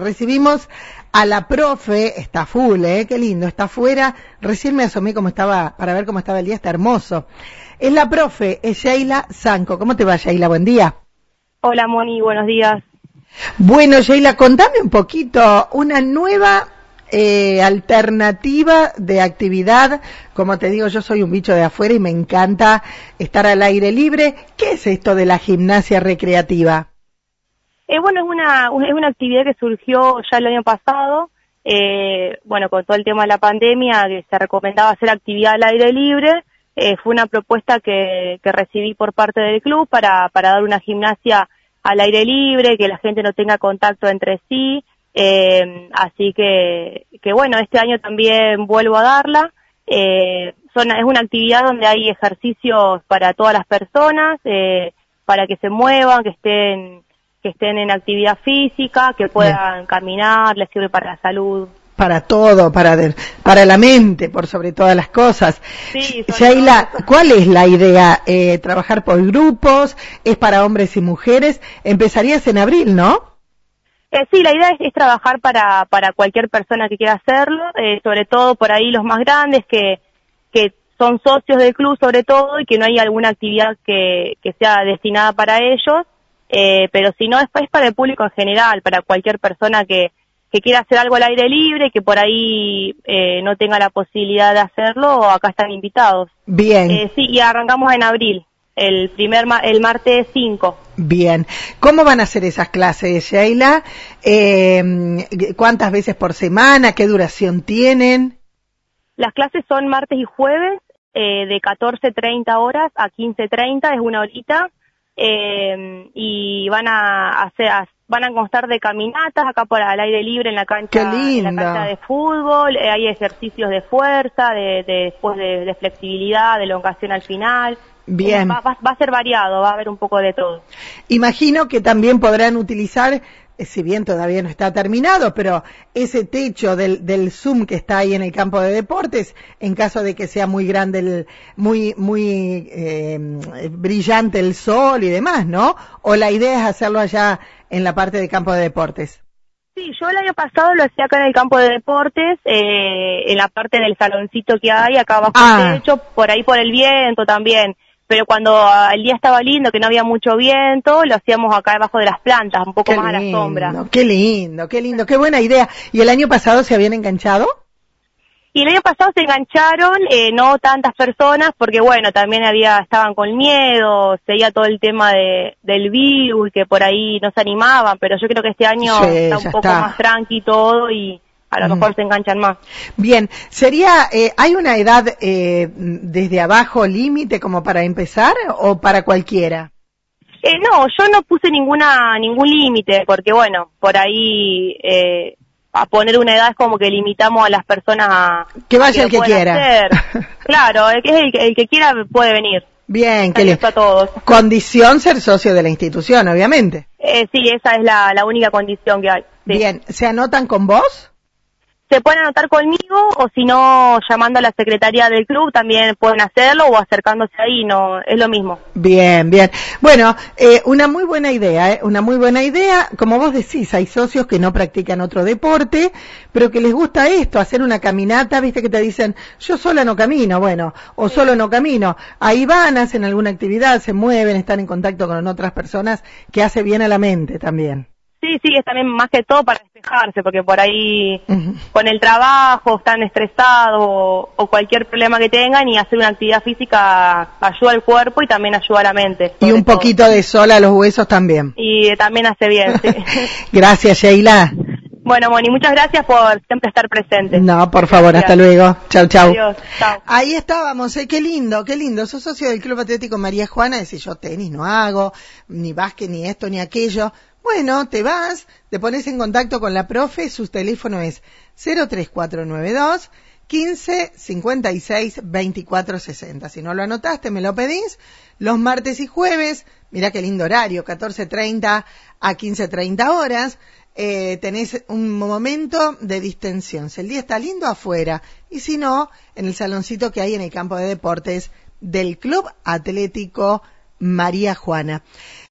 Recibimos a la profe, está full, ¿eh? Qué lindo, está afuera. Recién me asomé cómo estaba, para ver cómo estaba el día, está hermoso. Es la profe, es Sheila Zanco. ¿Cómo te va, Sheila? Buen día. Hola, Moni, buenos días. Bueno, Sheila, contame un poquito, una nueva eh, alternativa de actividad. Como te digo, yo soy un bicho de afuera y me encanta estar al aire libre. ¿Qué es esto de la gimnasia recreativa? Eh, bueno, es una, es una actividad que surgió ya el año pasado. Eh, bueno, con todo el tema de la pandemia, que se recomendaba hacer actividad al aire libre. Eh, fue una propuesta que, que recibí por parte del club para, para dar una gimnasia al aire libre, que la gente no tenga contacto entre sí, eh, así que, que bueno, este año también vuelvo a darla. Eh, son, es una actividad donde hay ejercicios para todas las personas, eh, para que se muevan, que estén, que estén en actividad física, que puedan caminar, les sirve para la salud. Para todo, para, para la mente, por sobre todas las cosas. Sí, Shaila, ¿cuál es la idea? Eh, ¿Trabajar por grupos? ¿Es para hombres y mujeres? Empezarías en abril, ¿no? Eh, sí, la idea es, trabajar para, para cualquier persona que quiera hacerlo, eh, sobre todo por ahí los más grandes que, que son socios del club sobre todo y que no hay alguna actividad que, que sea destinada para ellos, eh, pero si no es, es para el público en general, para cualquier persona que, que quiera hacer algo al aire libre, que por ahí eh, no tenga la posibilidad de hacerlo, acá están invitados. Bien. Eh, sí, y arrancamos en abril el primer el martes 5. Bien. ¿Cómo van a ser esas clases, Sheila? Eh, ¿Cuántas veces por semana? ¿Qué duración tienen? Las clases son martes y jueves eh, de 14.30 horas a 15.30, es una horita, eh, y van a hacer van a constar de caminatas acá por al aire libre en la cancha, en la cancha de fútbol, eh, hay ejercicios de fuerza, de, de después de, de, flexibilidad, de elongación al final, Bien. Va, a ser variado, va a haber un poco de todo. Imagino que también podrán utilizar, si bien todavía no está terminado, pero ese techo del, del Zoom que está ahí en el campo de deportes, en caso de que sea muy grande, el, muy, muy eh, brillante el sol y demás, ¿no? O la idea es hacerlo allá en la parte del campo de deportes. Sí, yo el año pasado lo hacía acá en el campo de deportes, eh, en la parte del saloncito que hay, acá abajo ah. del techo, por ahí por el viento también pero cuando el día estaba lindo, que no había mucho viento, lo hacíamos acá debajo de las plantas, un poco más a la sombra. Qué lindo, qué lindo, qué buena idea. ¿Y el año pasado se habían enganchado? Y el año pasado se engancharon, eh, no tantas personas, porque bueno, también había, estaban con miedo, seguía todo el tema de, del virus, que por ahí no se animaban, pero yo creo que este año está un poco más tranqui todo y, a lo mejor se enganchan más. Bien, sería, eh, ¿hay una edad eh, desde abajo límite como para empezar o para cualquiera? Eh, no, yo no puse ninguna ningún límite porque bueno, por ahí eh, a poner una edad es como que limitamos a las personas a que vaya el que quiera. claro, el que, el, que quiera puede venir. Bien, que le... a todos. Condición ser socio de la institución, obviamente. Eh, sí, esa es la, la única condición que hay. Bien, ¿se anotan con vos? Se pueden anotar conmigo o si no llamando a la secretaría del club también pueden hacerlo o acercándose ahí, no es lo mismo. Bien, bien. Bueno, eh, una muy buena idea, ¿eh? una muy buena idea. Como vos decís, hay socios que no practican otro deporte, pero que les gusta esto, hacer una caminata, viste que te dicen, yo sola no camino, bueno, o solo no camino. Ahí van, hacen alguna actividad, se mueven, están en contacto con otras personas, que hace bien a la mente también. Sí, sí, es también más que todo para despejarse, porque por ahí con el trabajo están estresados o, cualquier problema que tengan y hacer una actividad física ayuda al cuerpo y también ayuda a la mente. Y un poquito de sol a los huesos también. Y también hace bien, sí. gracias, Sheila. Bueno, Moni, muchas gracias por siempre estar presente. No, por favor, hasta luego. Chau, chau. Adiós, chau. Ahí estábamos, eh, qué lindo, qué lindo. Sos socio del Club Atlético María Juana, decís yo tenis no hago, ni básquet, ni esto, ni aquello. Bueno, te vas, te pones en contacto con la profe, su teléfono es 03492 15 56 24 60. Si no lo anotaste, me lo pedís. Los martes y jueves, mira qué lindo horario, 14.30 a 15.30 horas. Eh, tenés un momento de distensión. Si el día está lindo afuera y si no, en el saloncito que hay en el campo de deportes del Club Atlético María Juana.